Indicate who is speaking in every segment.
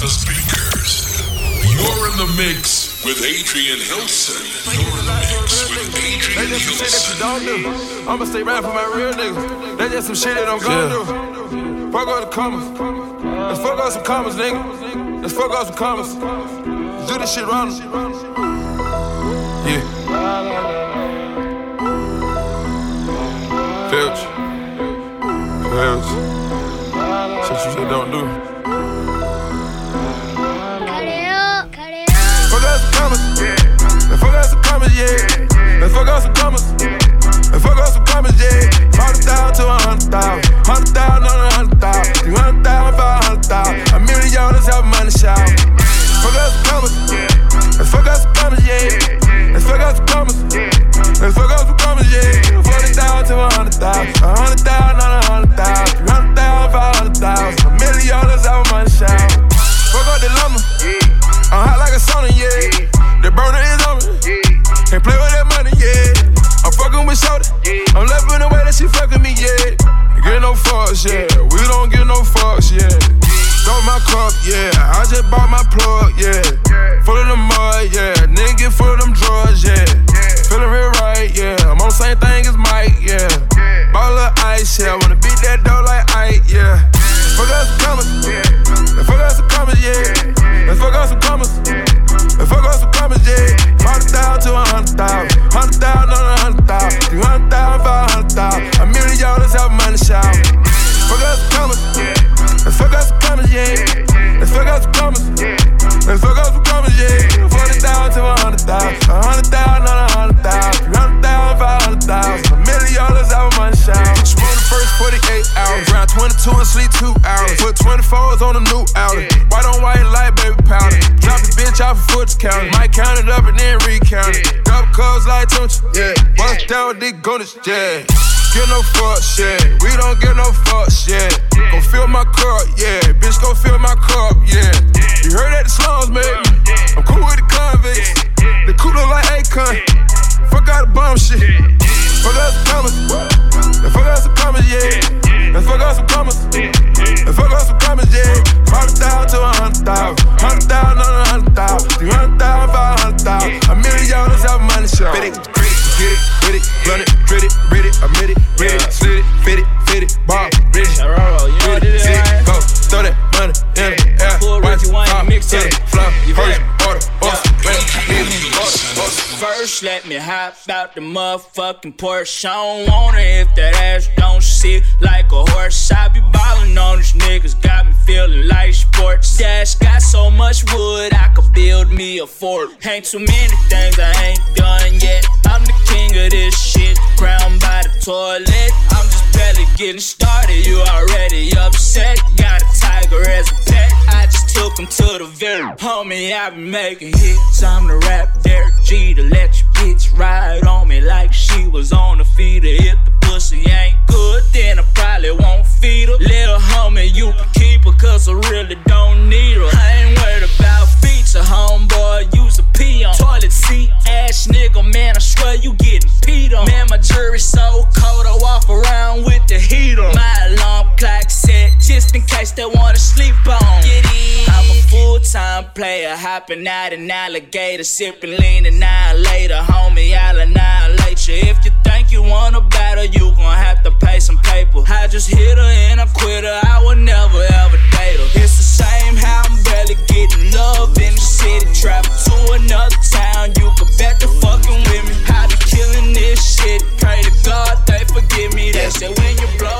Speaker 1: the speakers. You're in the mix with Adrian Hilson. You're in the mix with Adrian
Speaker 2: They just some shit
Speaker 1: Hilson.
Speaker 2: don't do. I'ma stay right for my real niggas. They just some shit that I'm gonna do. Fuck all the commas. Let's fuck up some commas, nigga. Let's fuck up some commas. Let's do this shit wrong. Yeah. Filch. Filch. Shit you just don't do. Commas. Let's fuck out some commas, yeah. Let's fuck out some commas. Let's fuck out some commas, yeah. Hundred thousand to a hundred thousand. Hundred thousand on a hundred thousand. Three hundred thousand, five hundred thousand. A million dollars have money shout. Fuck out some commas. Let's fuck out some commas, yeah. Let's fuck out some commas. Let's fuck out some commas, yeah. Forty thousand to a hundred thousand. A hundred thousand on a hundred thousand. Three hundred thousand, five hundred thousand. A million dollars have money shout. Fuck out the lumber. I'm hot like a sauna, yeah. The burner is on me. Can't play with that money, yeah. I'm fucking with Shorty. I'm loving the way that she fucking me, yeah. Get no fucks, yeah. We don't get no fucks, yeah. Throw my cup, yeah. I just bought my plug, yeah. Full of the mud, yeah. Nigga full of them drugs, yeah. Feeling real right, yeah. I'm on the same thing as Mike, yeah. Ball of ice, yeah. Wanna beat that dough like Ike, yeah. Fuck out some commas. Let's fuck out some commas, yeah. Let's fuck out some commas. Let's thousand. Hundred thousand on a hundred thousand. Three hundred thousand, five hundred thousand. A million dollars have money shout. Fuck out some commas. Let's fuck out some commas, yeah. Let's fuck out some commas. Let's fuck out some commas, yeah. Forty thousand to a hundred thousand. A hundred thousand on a hundred thousand. Three hundred thousand, five hundred thousand. A million dollars have money shout. Smoke the first 48 hours. Round 22 and sleep two hours. Put 24s on a new outlet. White on white light, baby powder. Drop the bitch off a foot count. Might count it up and then recount it. Cubs like Tunch. Yeah. Bust down with Dick Gunners. Yeah. Get no fuck shit. We don't get no fuck shit. Go fill my cup, yeah. Bitch, go fill my cup, yeah. You heard that the slums, baby. I'm cool with the convicts. The cooler like Akon. Fuck out the bum shit. Fuck out some commas. Fuck out some commas, yeah. Let's fuck out some commas. Let's fuck out some commas, yeah. Hundred thousand to a hundred thousand. Hundred thousand on a hundred thousand. Three hundred thousand, five hundred thousand. A million dollars have money show. Fit it, grit it, get it, with it, run it, grit it, read it, admit it, read it, slit it, fit it, fit it, bob, read it.
Speaker 3: Roro, you know what it is,
Speaker 2: Sit,
Speaker 3: right?
Speaker 2: go, throw that money in the air.
Speaker 3: Pull
Speaker 2: Watch
Speaker 3: Ricky
Speaker 2: it
Speaker 3: Wayne
Speaker 2: pop
Speaker 3: mix
Speaker 2: to
Speaker 3: it.
Speaker 2: the
Speaker 3: Let me hop out the motherfucking Porsche. I don't want it if that ass don't sit like a horse. I be ballin' on these niggas, got me feelin' like sports. Dash got so much wood, I could build me a fort. Ain't too many things I ain't done yet. I'm the king of this shit, crowned by the toilet. I'm just barely getting started, you already upset. Got a tiger as a pet, I just took him to the very homie. I be making hits, I'm the rap Derek Jeter let your bitch ride on me like she was on the feeder. If the pussy ain't good, then I probably won't feed her. Little homie, you can keep her, cause I really don't need her. I ain't worried about feature, homeboy, use a pee on. Toilet seat, ass nigga, man, I swear you getting peed on. Man, my jury's so cold, I walk around with the heat on. My alarm clock set, just in case they wanna sleep on. Get. I'm a full time player, hopping out an alligator, sipping lean an hour later. Homie, I'll annihilate you. If you think you wanna battle, you gon' have to pay some paper. I just hit her and I quit her, I would never ever date her. It's the same how I'm barely getting love in the city. Travel to another town, you can bet the fucking with me. I be killing this shit, pray to God they forgive me. They say when you blow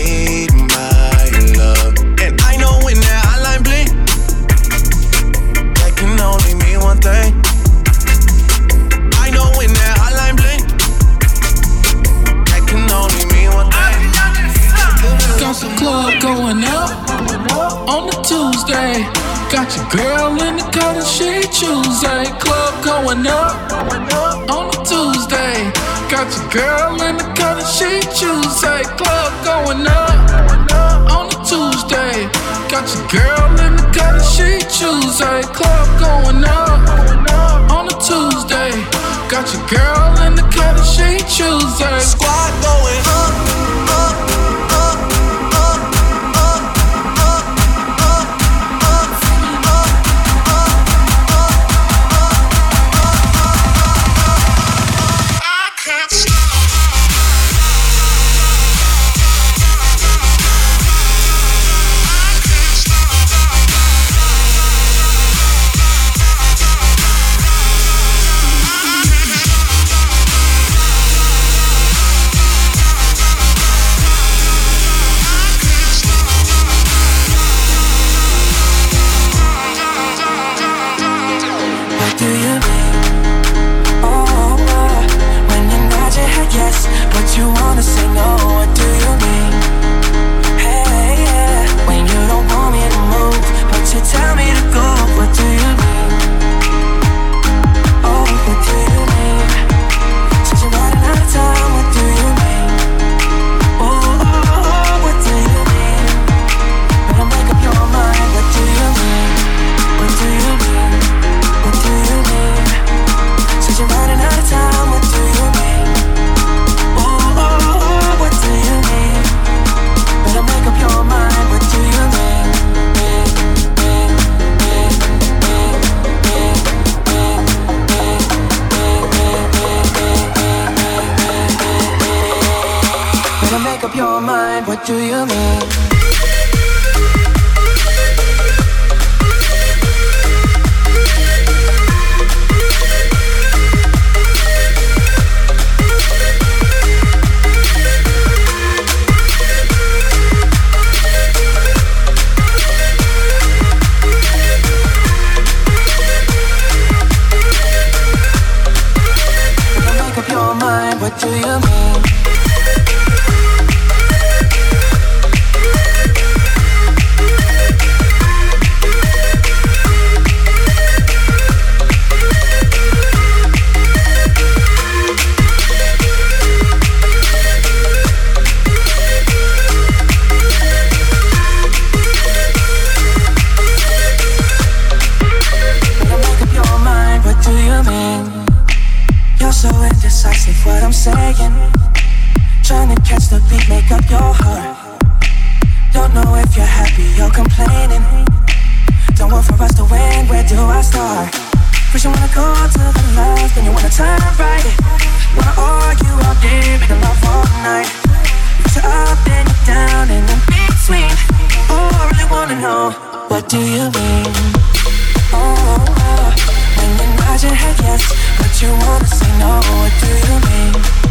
Speaker 4: Got your girl in the cut and she Tuesday. Club going up on a Tuesday. Got your girl in the cut and she Tuesday. Club going up on a Tuesday. Got your girl in the cut and she Tuesday. Club going up on a Tuesday. Got your girl in the cut and she Tuesday.
Speaker 5: Squad going up. you're happy, you're complaining. Don't want for us to win, where do I start? First you wanna go to the left, then you wanna turn right. Wanna argue all day, make love all night. You're up and you're down and in between. Oh, I really wanna know, what do you mean? Oh, oh, oh. when you nod your head yes, but you wanna say no, what do you mean?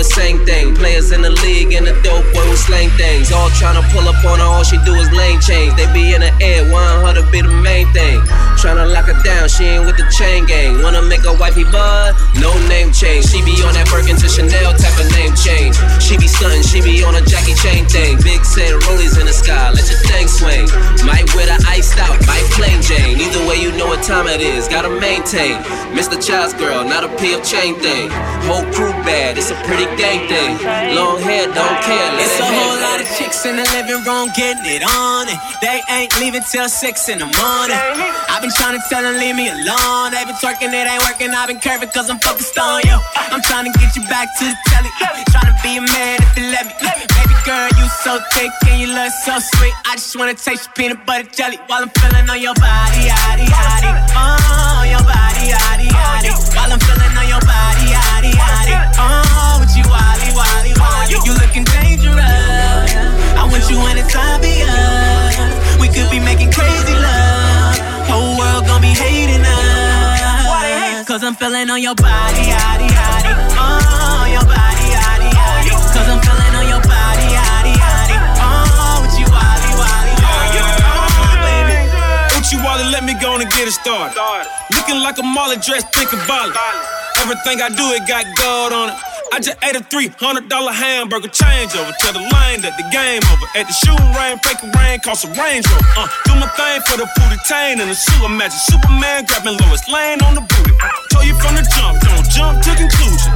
Speaker 6: the same thing. Players in the league and the dope boy who slang things. All tryna pull up on her, all she do is lane change. They be in the air, want her to be the main thing. Tryna lock her down, she ain't with the chain gang. Wanna make a wifey bud? No name change. She be on that Birkin to Chanel type of name change. She be stunting, she be on a Jackie Chan thing. Big said rollies in the sky, let your thing swing. Might wear the iced out, might plain Jane. Either way, you know what time it is, gotta maintain. Mr. Child's girl, not a PF Chang thing. Whole crew bad, it's a pretty gang thing. Long hair, don't care,
Speaker 7: It's a whole lot of chicks in the living room getting it on. And they ain't leaving till six in the morning. I've been trying to tell them leave me alone. They been twerking, it ain't working. I've been curving cause I'm focused on you. I'm trying to get you back to the telly. Trying to be a man if you let me. Baby girl, you so thick and you look so sweet. I just wanna taste your peanut butter jelly while I'm feeling on your body, yaddy, yaddy. Oh, your body, yaddy, yaddy. While I'm feeling on your body, yaddy, yaddy. Oh, with you, wally, wally, wally. You looking dangerous. I want you when it's obvious. We could be making crazy love. Whole world gon' be hating us. Cause I'm feeling on your body, yaddy, yaddy. Oh, your body, yaddy, oh, yaddy. Cause I'm feeling on your body, yaddy, yaddy. Oh, with you, wally, wally, wally. Oh, baby.
Speaker 8: Uchi Wally, let me go and get it started. Looking like a Molly dressed, thinking volley. Everything I do, it got gold on it. I just ate a $300 hamburger change over. Tell the lane that the game over. At the shooting range, fake rain, cost a range rover. Uh, do my thing for the booty tain and the sewer magic. Superman grabbing Lois Lane on the booty. Told you from the jump, don't jump to conclusion.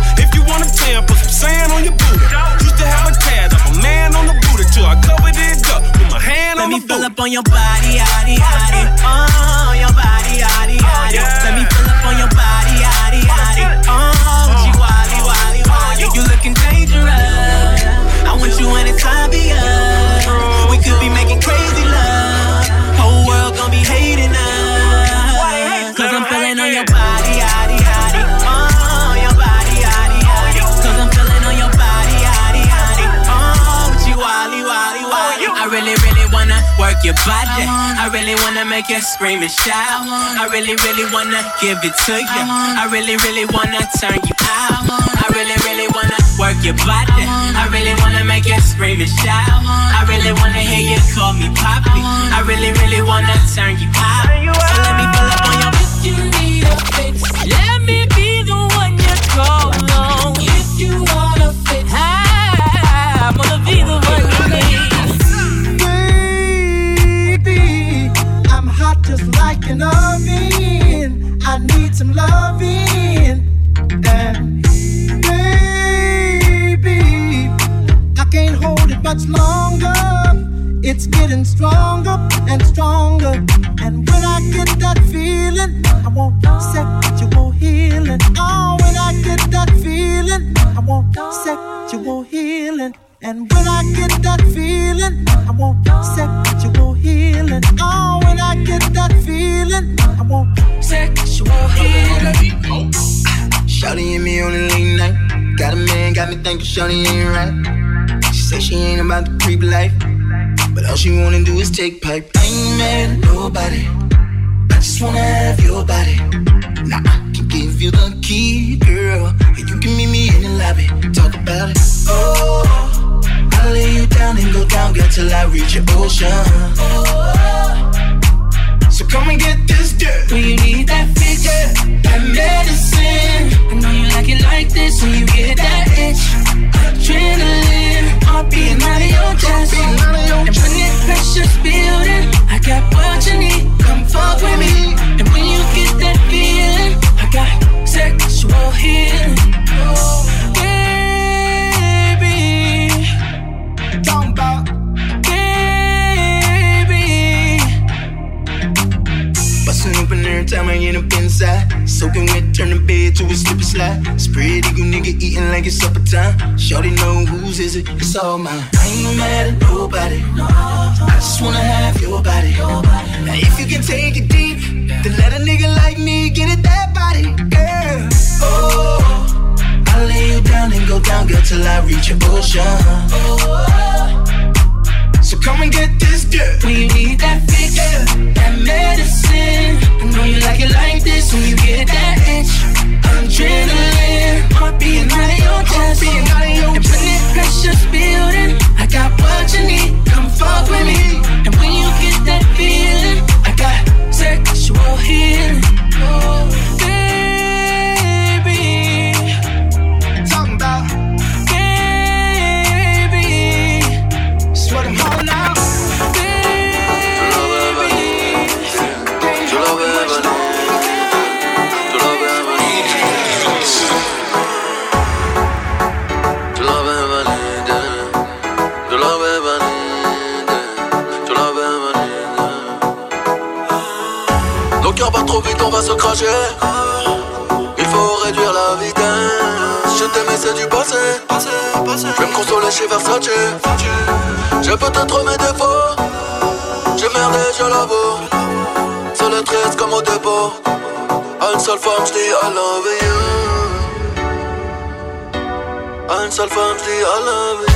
Speaker 8: If you want a tan, put some sand on your booty. Used to have a tad of a man on the booty till I covered it up with my hand
Speaker 7: Let
Speaker 8: on
Speaker 7: me fill up on your body, yaddy, yaddy. Oh, your body, yaddy, oh, yaddy. Let me fill up on your body, yaddy, yaddy. Oh, wally, wally, wally. You looking dangerous. I want you when it's obvious. We could be making crazy work your body. I really wanna make you scream and shout. I really, really wanna give it to you. I really, really wanna turn you out. I really, really wanna work your body. I really wanna make you scream and shout. I really wanna hear you call me poppy. I really, really wanna turn you out. So let me pull up on your. If you need a fix, let me be the one you call on. If you wanna fix, I'm gonna
Speaker 5: just like an oven. I need some loving. And baby, I can't hold it much longer. It's getting stronger and stronger. And when I get that feeling, I want sexual healing. Oh, when I get that feeling, I want sexual healing. And when I get that feeling, I want sexual healing. Oh, when I get that feeling, I want sexual healing.
Speaker 9: Shawty and me on a late night. Got a man, got me thinking Shawty ain't right. She say she ain't about the creep life. But all she wanna do is take pipe. I ain't mad at nobody. I just wanna have your body. Now I can give you the key, girl. And you can meet me in the lobby. Talk about it. Oh, I'll lay you down and go down, girl, till I reach your ocean. So come and get this dirt.
Speaker 7: When you need that fix, that medicine. I know you like it like this when you get that itch. Adrenaline, heart beating out of your chest. And when that pressure's building, I got what you need. Come fuck with me. And when you get that feeling, I got sexual healing. Oh. Baby,
Speaker 5: Talking about
Speaker 7: baby.
Speaker 9: Bustin' open every time I get up inside. Soaking wet, turn the bed to a slip and slide. Spread eagle nigga eating like it's supper time. Shorty know whose is it, it's all mine. I ain't mad at nobody. I just wanna till I reach your ocean. So come and get this good.
Speaker 7: When you need that fix, that medicine. I know you like it like this when you get that itch.
Speaker 5: Adrenaline, heart out of your chest. Being out of your Infinite pressure's building. I got what you need. Come fuck with me. And when you get that feeling, I got sexual healing. Oh,
Speaker 10: se cracher. Ah, il faut réduire la vitesse. Je t'aimais, c'est du passé. Je vais me consoler chez Versace. J'ai peut-être mes défauts. J'ai merdé, je l'avoue. Sur le triste comme au dépôt. Une seule femme, je dis I love you. Une seule femme, je dis I love you.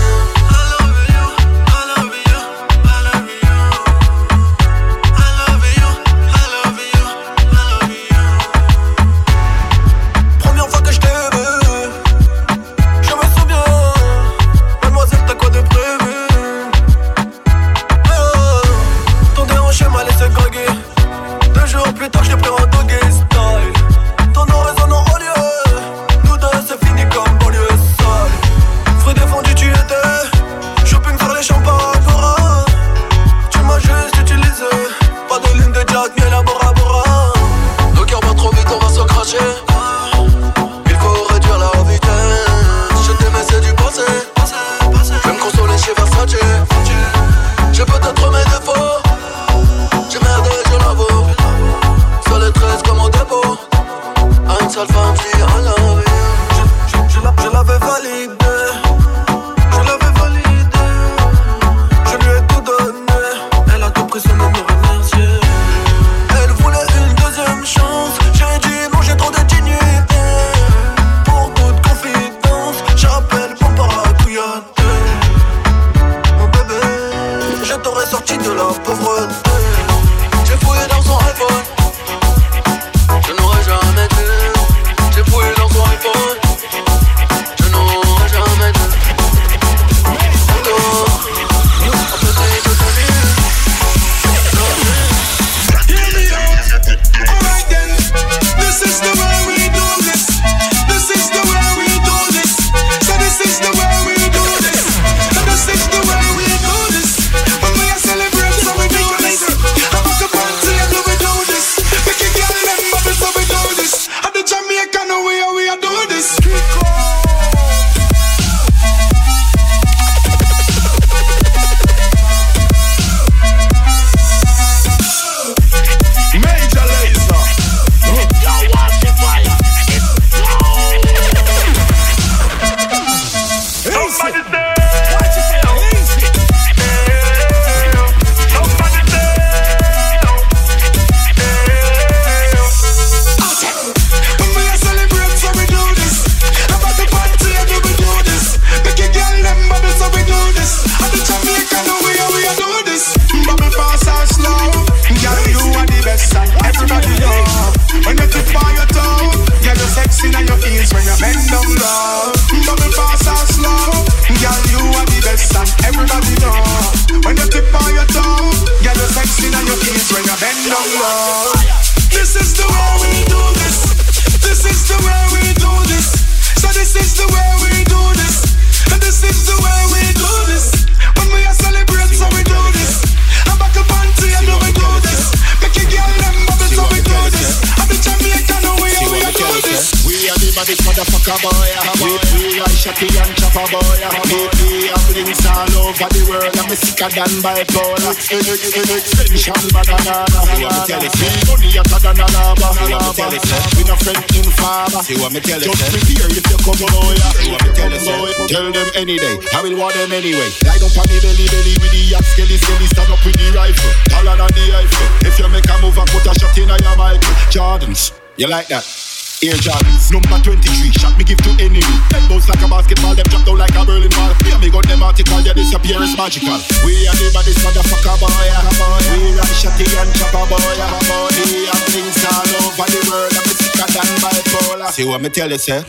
Speaker 11: for this
Speaker 12: motherfucker boy. We free and shotty and chopper boy. We free and links all over the world. I'm sicker than bipolar. Extension banana. See what me tell it? Money a hotter than a lava. See what me tell it? We no friend in father. See what me tell it? Just me here if you come boy. See what me tell it? Tell them any day. I will want them anyway. Lie down on the belly belly with the axe skelly skelly. Stand up with the rifle. Taller than the rifle. If you make a move, I put a shot in your mic. Jordans. You like that? Air Jordans, number 23, shot me give to enemy. Head bounce like a basketball, them drop down like a Berlin Wall. Fear me got them article, their disappearance magical. We are the baddest motherfucker boy. We are shotty and chopper boy, We And things all over the world, I'm sicker than bipolar. See what me tell you,
Speaker 2: sir?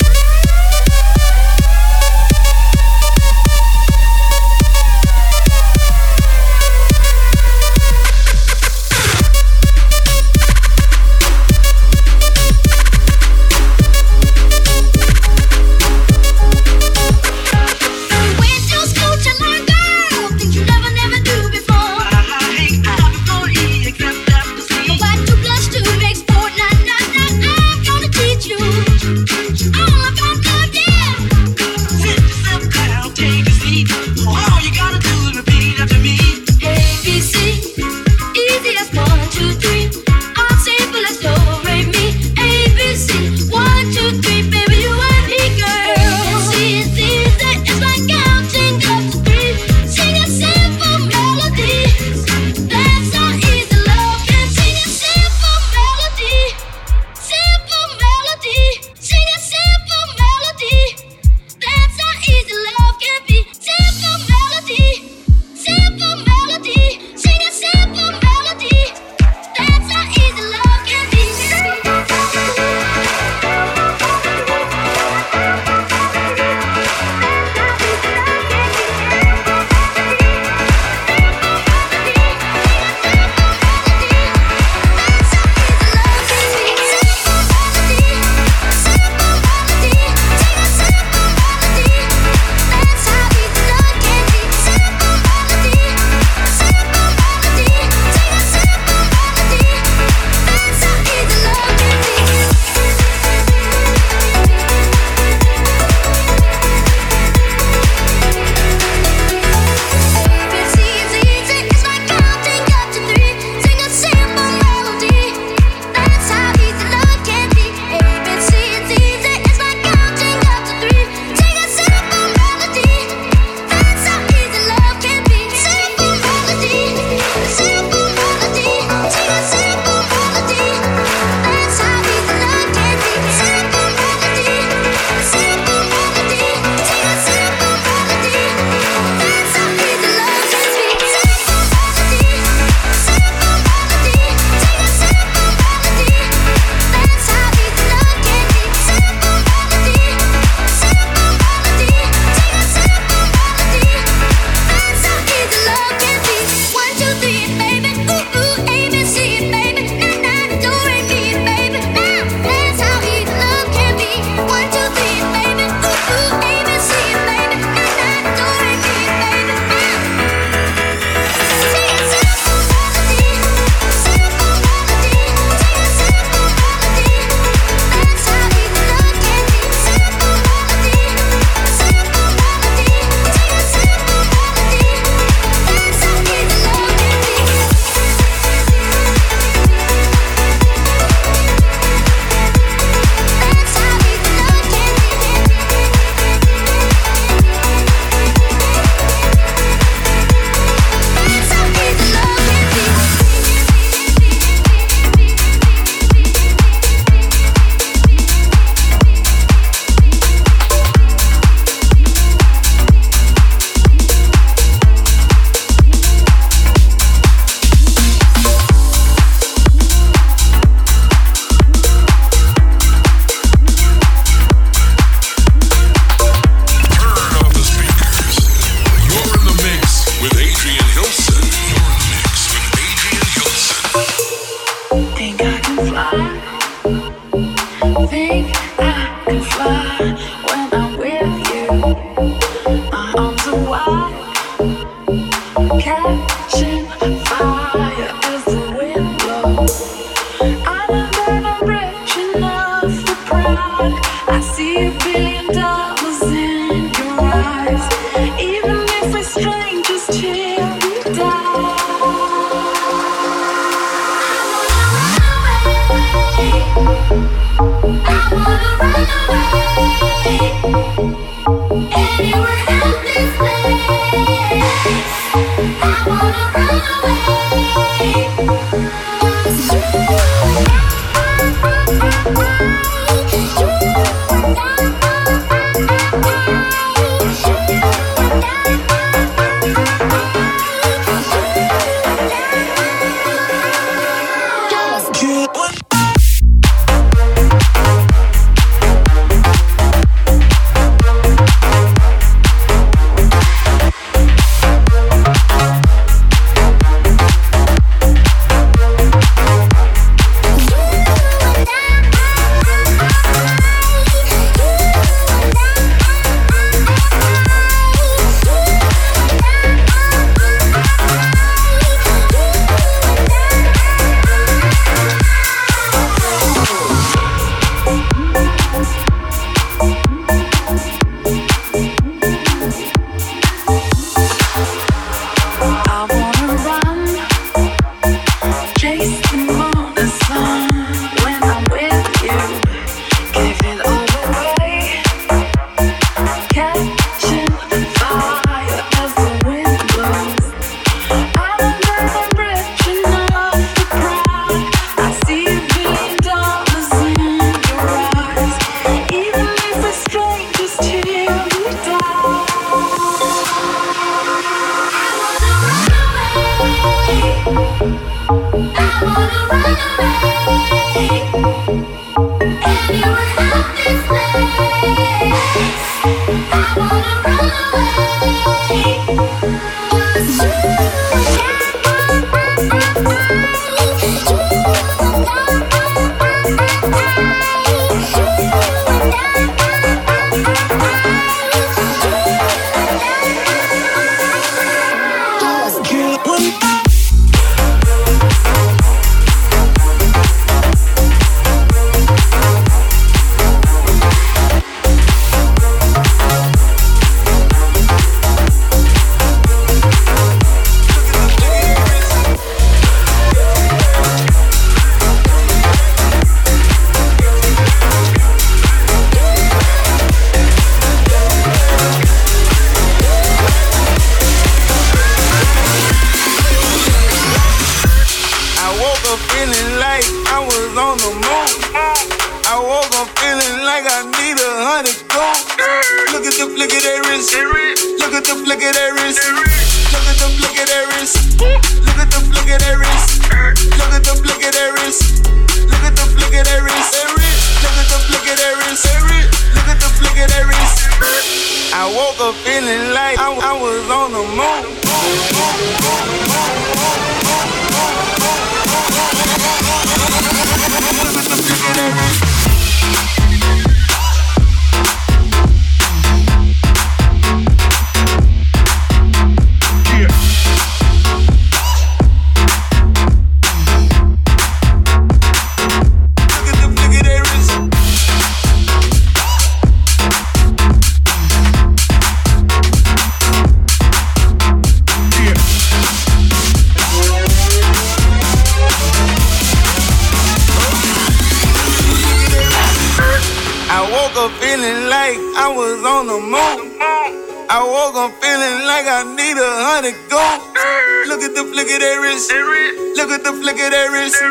Speaker 2: Look at the flick of that wrist.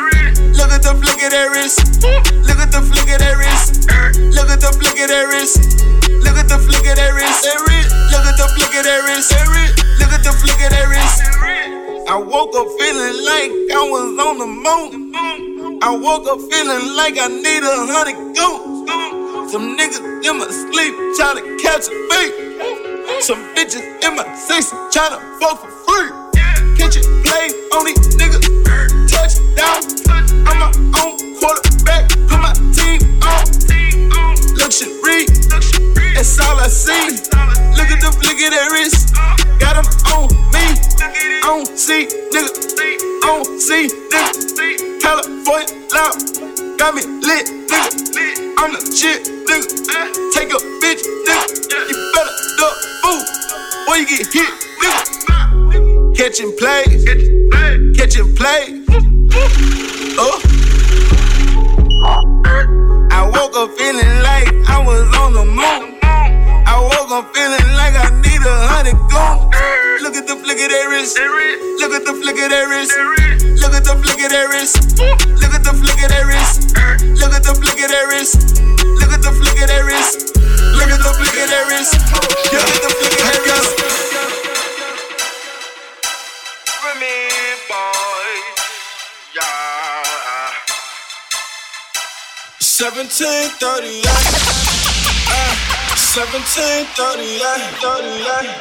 Speaker 2: Look at the flick of that wrist. Look at the flick of that wrist. Look at the flick of that wrist. Look at the flick of that wrist. Look at the flick of that wrist. Look at the flick of that wrist. I woke up feeling like I was on the moon. I woke up feeling like I need a hundred goats. Some niggas in my sleep trying to catch a beat. Some bitches in my seats trying to fuck for free play on these niggas. Touchdown. I'm my own quarterback. Put my team on. Luxury. That's all I see. Look at the flick of that wrist. Got him on me. On C, nigga. On C, niggas. California loud. Got me lit, nigga. I'm the shit, nigga. Take a bitch, nigga. You better duck, fool. Boy, you get hit, nigga. Catching plays, catching plays. Oh. I woke up feeling like I was on the moon. I woke up feeling like I need a hundred goons. Look at the flick of their wrist. Look at the flick of their wrist. Look at the flick of their wrist. Look at the flick of their wrist. Look at the flick of their wrist. Look at the flick of their wrist. Look at the flick of their wrist. Look at the flick of their wrist me, boy. Yeah. 1738. Uh, 1738. 1738.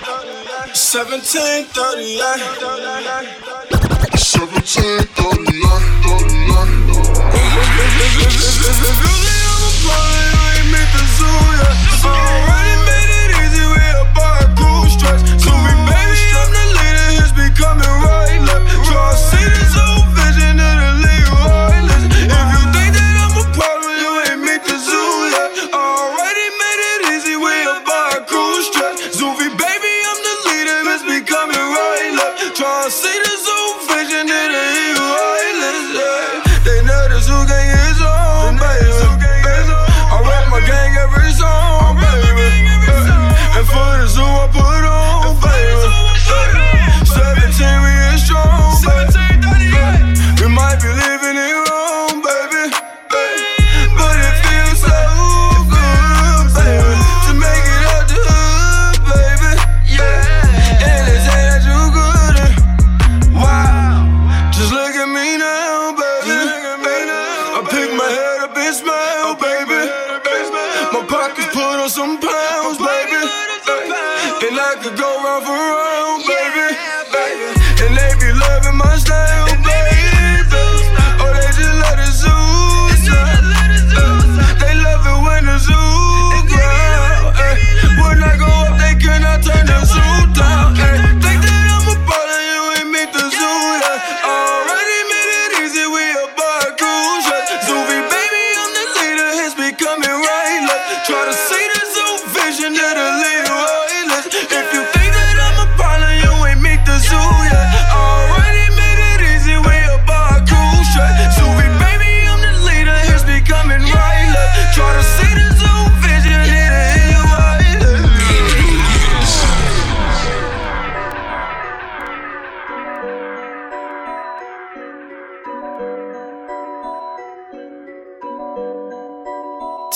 Speaker 2: 1738. 1738. Really, I'm a party, I ain't make the zoo, yeah. Alright.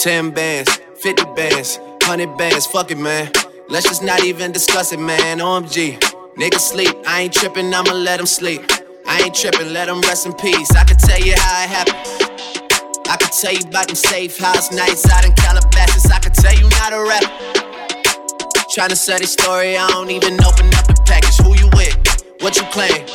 Speaker 13: 10 bands, 50 bands, 100 bands, fuck it, man. Let's just not even discuss it, man. OMG, niggas sleep. I ain't trippin', I'ma let them sleep. I ain't trippin', let them rest in peace. I can tell you how it happened. I can tell you about them safe house nights out in Calabasas. I can tell you not a rap. Tryna sell this story, I don't even open up the package. Who you with? What you claim?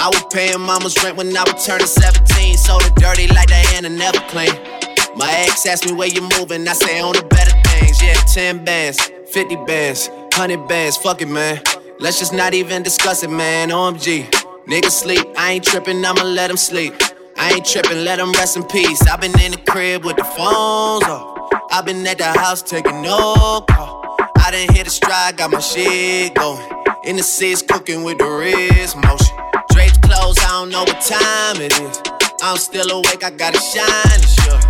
Speaker 13: I was paying mama's rent when I was turning 17. So the dirty like Diana never claimed. My ex asked me where you moving, I say on the better things. Yeah, 10 bands, 50 bands, 100 bands, fuck it, man. Let's just not even discuss it, man. OMG. Nigga sleep, I ain't tripping, I'ma let him sleep. I ain't tripping, let him rest in peace. I've been in the crib with the phones off. I've been at the house taking no call. I done hit a stride, got my shit going. In the seats, cooking with the wrist motion. Draped clothes, I don't know what time it is. I'm still awake, I gotta shine, sure.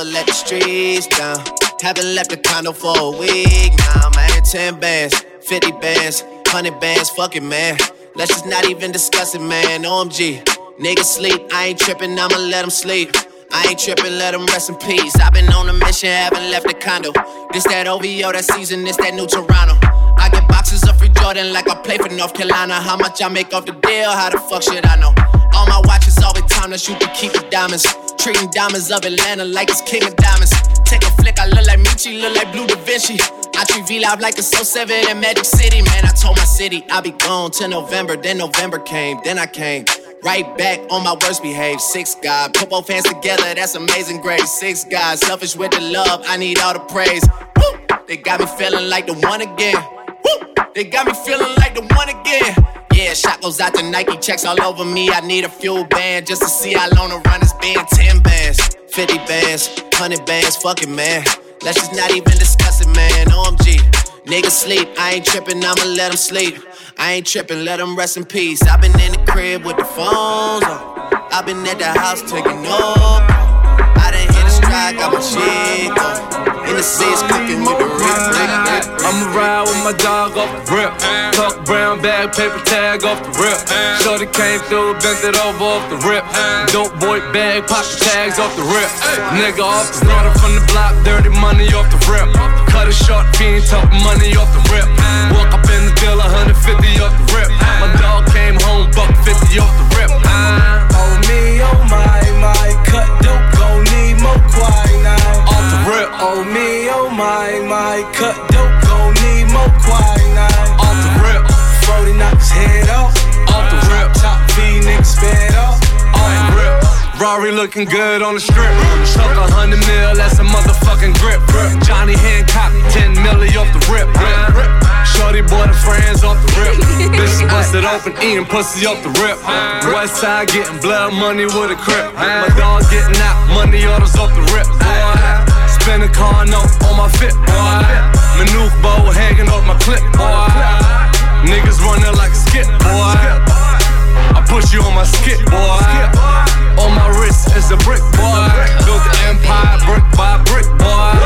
Speaker 13: Never let the streets down. Haven't left the condo for a week now, I'm man. 10 bands, 50 bands, 100 bands, fuck it, man. Let's just not even discuss it, man. OMG. Nigga sleep, I ain't tripping, I'ma let them sleep. I ain't tripping, let them rest in peace. I've been on a mission, haven't left the condo. This that OVO, that season, this that new Toronto. I get boxes of free Jordan like I play for North Carolina. How much I make off the deal? How the fuck should I know? All my watches always time to shoot to keep the diamonds. Treating diamonds of Atlanta like it's king of diamonds. Take a flick, I look like Meechy, look like Blue Da Vinci. I treat V Live like a Soul 7 in Magic City. Man, I told my city I'll be gone till November. Then November came, then I came. Right back on my worst behavior. Six God, put both hands together, that's amazing grace. Six God, selfish with the love, I need all the praise. Woo! They got me feeling like the one again. Woo! They got me feeling like the one again. Yeah, shot goes out to Nike, checks all over me. I need a FuelBand just to see how long the run has been. 10 bands, 50 bands, 100 bands, fucking man. Let's just not even discuss it, man. OMG. Niggas sleep, I ain't trippin', I'ma let them sleep. I ain't trippin', let them rest in peace. i been in the crib with the phones on. i been at the house taking notes. I done hit a stride, got my shit going. In the seats, cooking with the.
Speaker 2: I'ma ride with my dog off the rip. Tuck brown bag, paper tag off the rip. Shorty came through, bent it over off the rip. Dope boy bag, pocket tags off the rip. Nigga off the starter from the block, dirty money off the rip. Cut a short fiend, talk money off the rip. Walk up in the deal, 150 off the rip. My dog came home, buck 50 off the rip.
Speaker 14: Oh me, oh my, my, cut dope, gon' need more quinine.
Speaker 2: Off the rip.
Speaker 14: Oh me, oh my, my, cut dope, need more quinine.
Speaker 2: Off the rip.
Speaker 14: 40 knock his head off.
Speaker 2: Off the rip.
Speaker 14: Top V niggas sped off.
Speaker 2: Off the rip. Rory looking good on the strip. Chuck a hundred mil, that's a motherfucking grip. Johnny Hancock, 10 milli off the rip. Shorty boy, the friends off the rip. Bitch busted open, eating pussy off the rip. West side getting blood money with a crip. My dog getting out, money orders off the rip. Boy. Spin a note on my fit, boy. Maneuver bow hanging off my clip, boy. Niggas running like a skip, boy. I push you on my skip, boy. On my wrist is a brick, boy. Built the empire brick by brick, boy.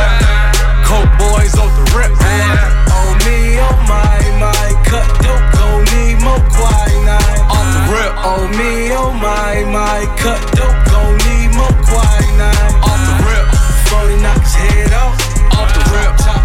Speaker 2: Coke boys off the rip, boy.
Speaker 14: Oh me, oh my, my, cut dope, gon' need more quinine.
Speaker 2: Off the rip,
Speaker 14: Oh me, oh my, my, cut dope, gon' need more quinine.
Speaker 2: off the
Speaker 14: 40 knock his head off.
Speaker 2: off the rip.
Speaker 14: Top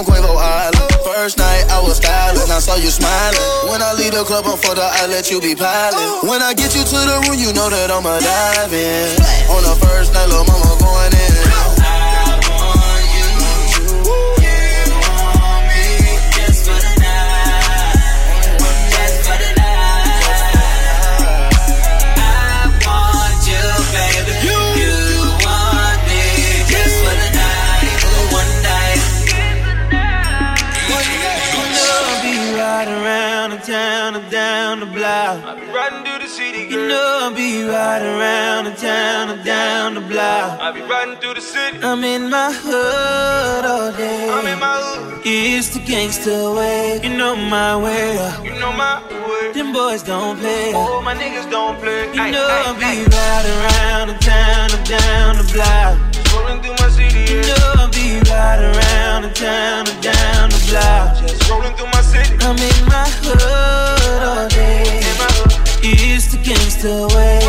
Speaker 8: on
Speaker 7: Quavo Island. First night I was styling, I saw you smiling. When I leave the club on photo, I let you be piling. When I get you to the room, you know that I'ma dive in. On the first night, little mama going in.
Speaker 15: I
Speaker 14: be riding
Speaker 8: through the city.
Speaker 14: I'm in my hood all day.
Speaker 8: I'm in my hood. It's the gangster way. You know my way.
Speaker 16: You know my way.
Speaker 8: Them boys don't play.
Speaker 16: Oh, my niggas don't play.
Speaker 8: You
Speaker 16: Ay,
Speaker 8: know
Speaker 16: ay,
Speaker 8: I be
Speaker 16: ay.
Speaker 8: riding around the town, I'm down the block.
Speaker 16: Rolling through my city,
Speaker 8: You know I be riding around the town, I'm down the block.
Speaker 16: Just rolling through my city.
Speaker 8: I'm in my hood all day.
Speaker 16: In my hood.
Speaker 8: It's the gangster way.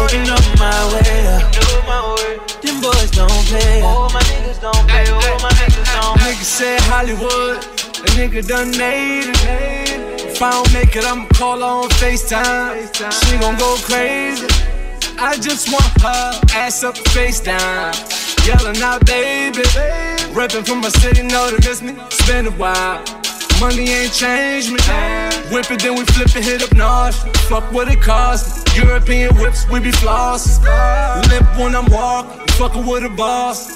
Speaker 8: Play.
Speaker 16: Oh, my niggas don't play. Oh, my niggas don't.
Speaker 2: Nigga said Hollywood, a nigga done made it. If I don't make it, I'ma call her on FaceTime. She gon' go crazy. I just want her ass up, face down. Yelling out, baby. Reppin' from my city, know to miss me. It's been a while. Money ain't changed me. Whip it, then we flip it, hit up north. Fuck what it costs. European whips, we be floss. Limp when I'm walking, fuckin' with a boss.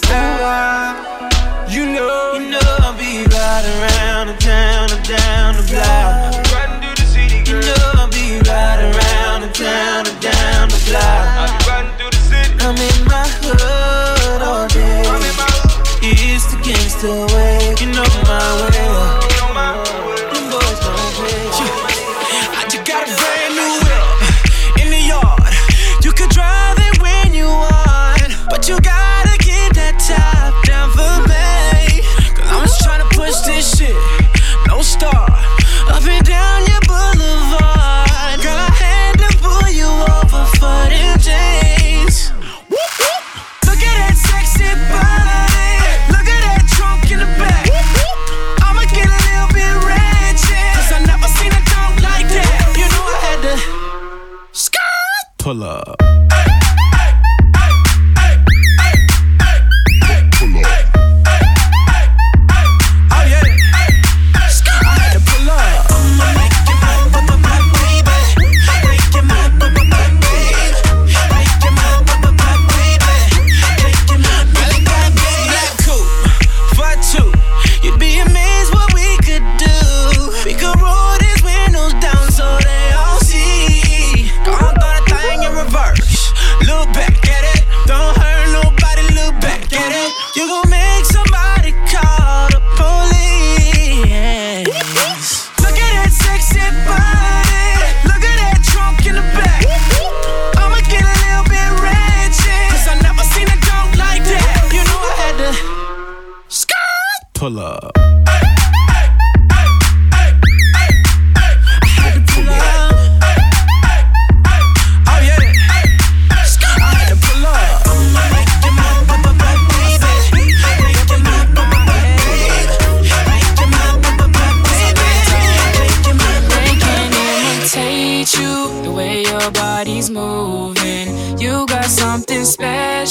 Speaker 2: You know,
Speaker 8: You know I be riding around the town, I'm down the block.
Speaker 16: Riding through the city,
Speaker 8: You know I be riding around the town, I'm down the block.
Speaker 16: I
Speaker 8: block.
Speaker 16: be riding through the city.
Speaker 8: I'm in my hood all day.
Speaker 16: I'm in my hood.
Speaker 8: It's the gangster way. You know my way.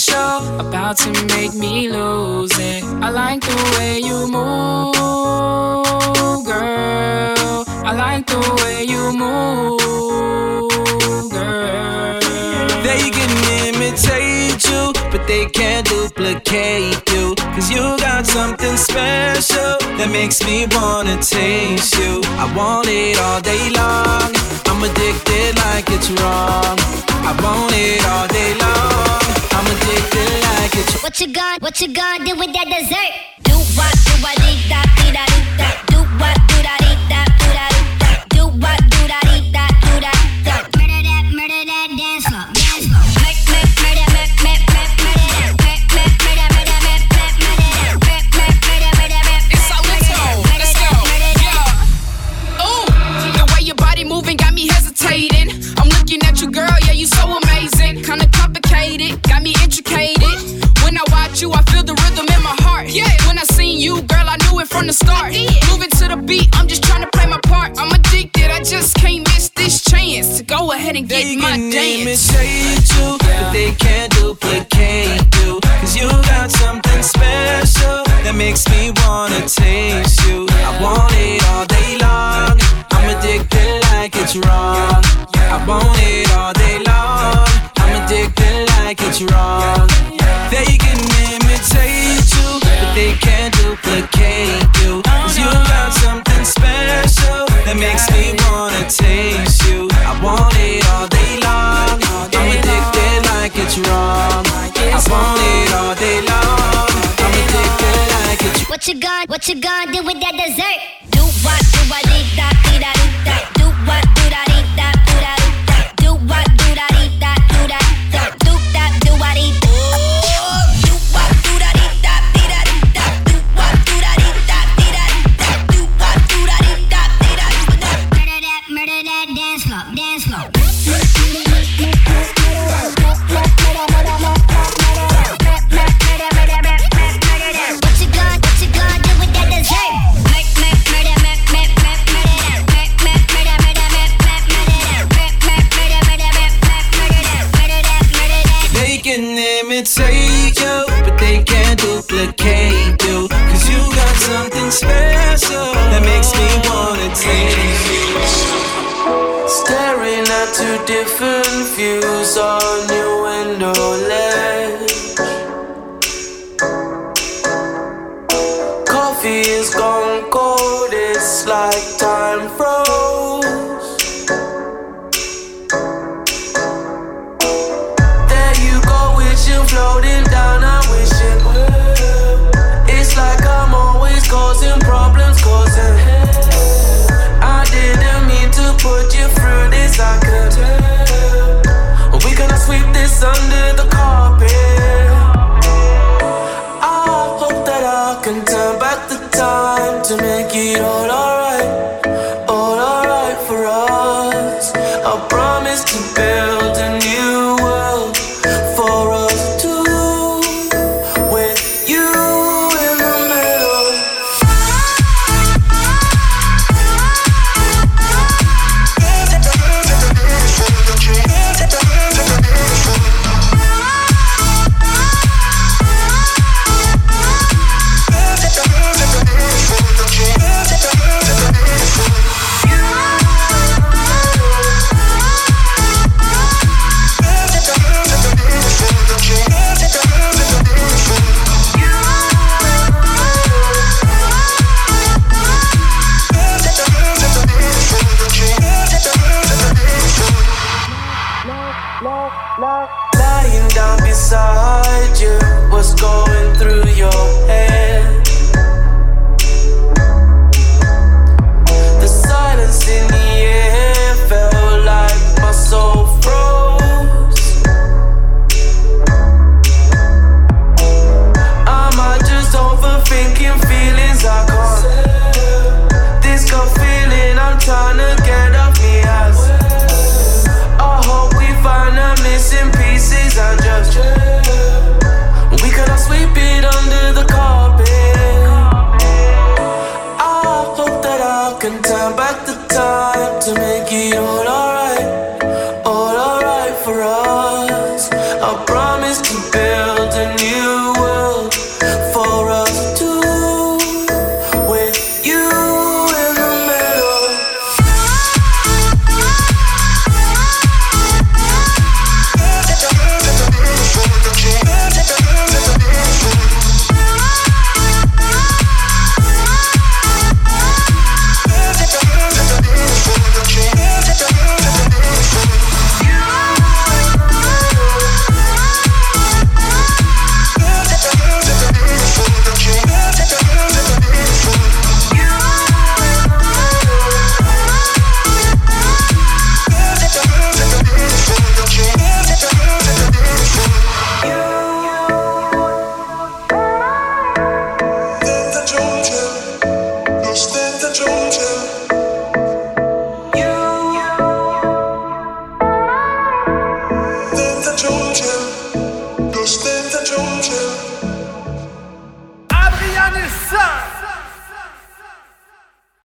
Speaker 17: Special about to make me lose it. I like the way you move, girl. I like the way you move, girl.
Speaker 5: They can imitate you, but they can't duplicate you. Cause you got something special that makes me wanna taste you. I want it all day long. I'm addicted like it's wrong. I want it all day long. I'm addicted like it's
Speaker 18: What you gon' what you gon' do with that dessert? Do what do what dee da dee da. Do what do da
Speaker 19: from the start. Moving to the beat, I'm just trying to play my part. I'm addicted, I just can't miss this chance to go ahead and get
Speaker 5: They
Speaker 19: my
Speaker 5: can
Speaker 19: dance.
Speaker 5: imitate you, but they can't duplicate you. Cause you got something special that makes me wanna taste you. I want it all day long. I'm addicted like it's wrong. I want it all day long. I'm addicted like it's wrong. They can imitate
Speaker 18: What you
Speaker 20: gonna do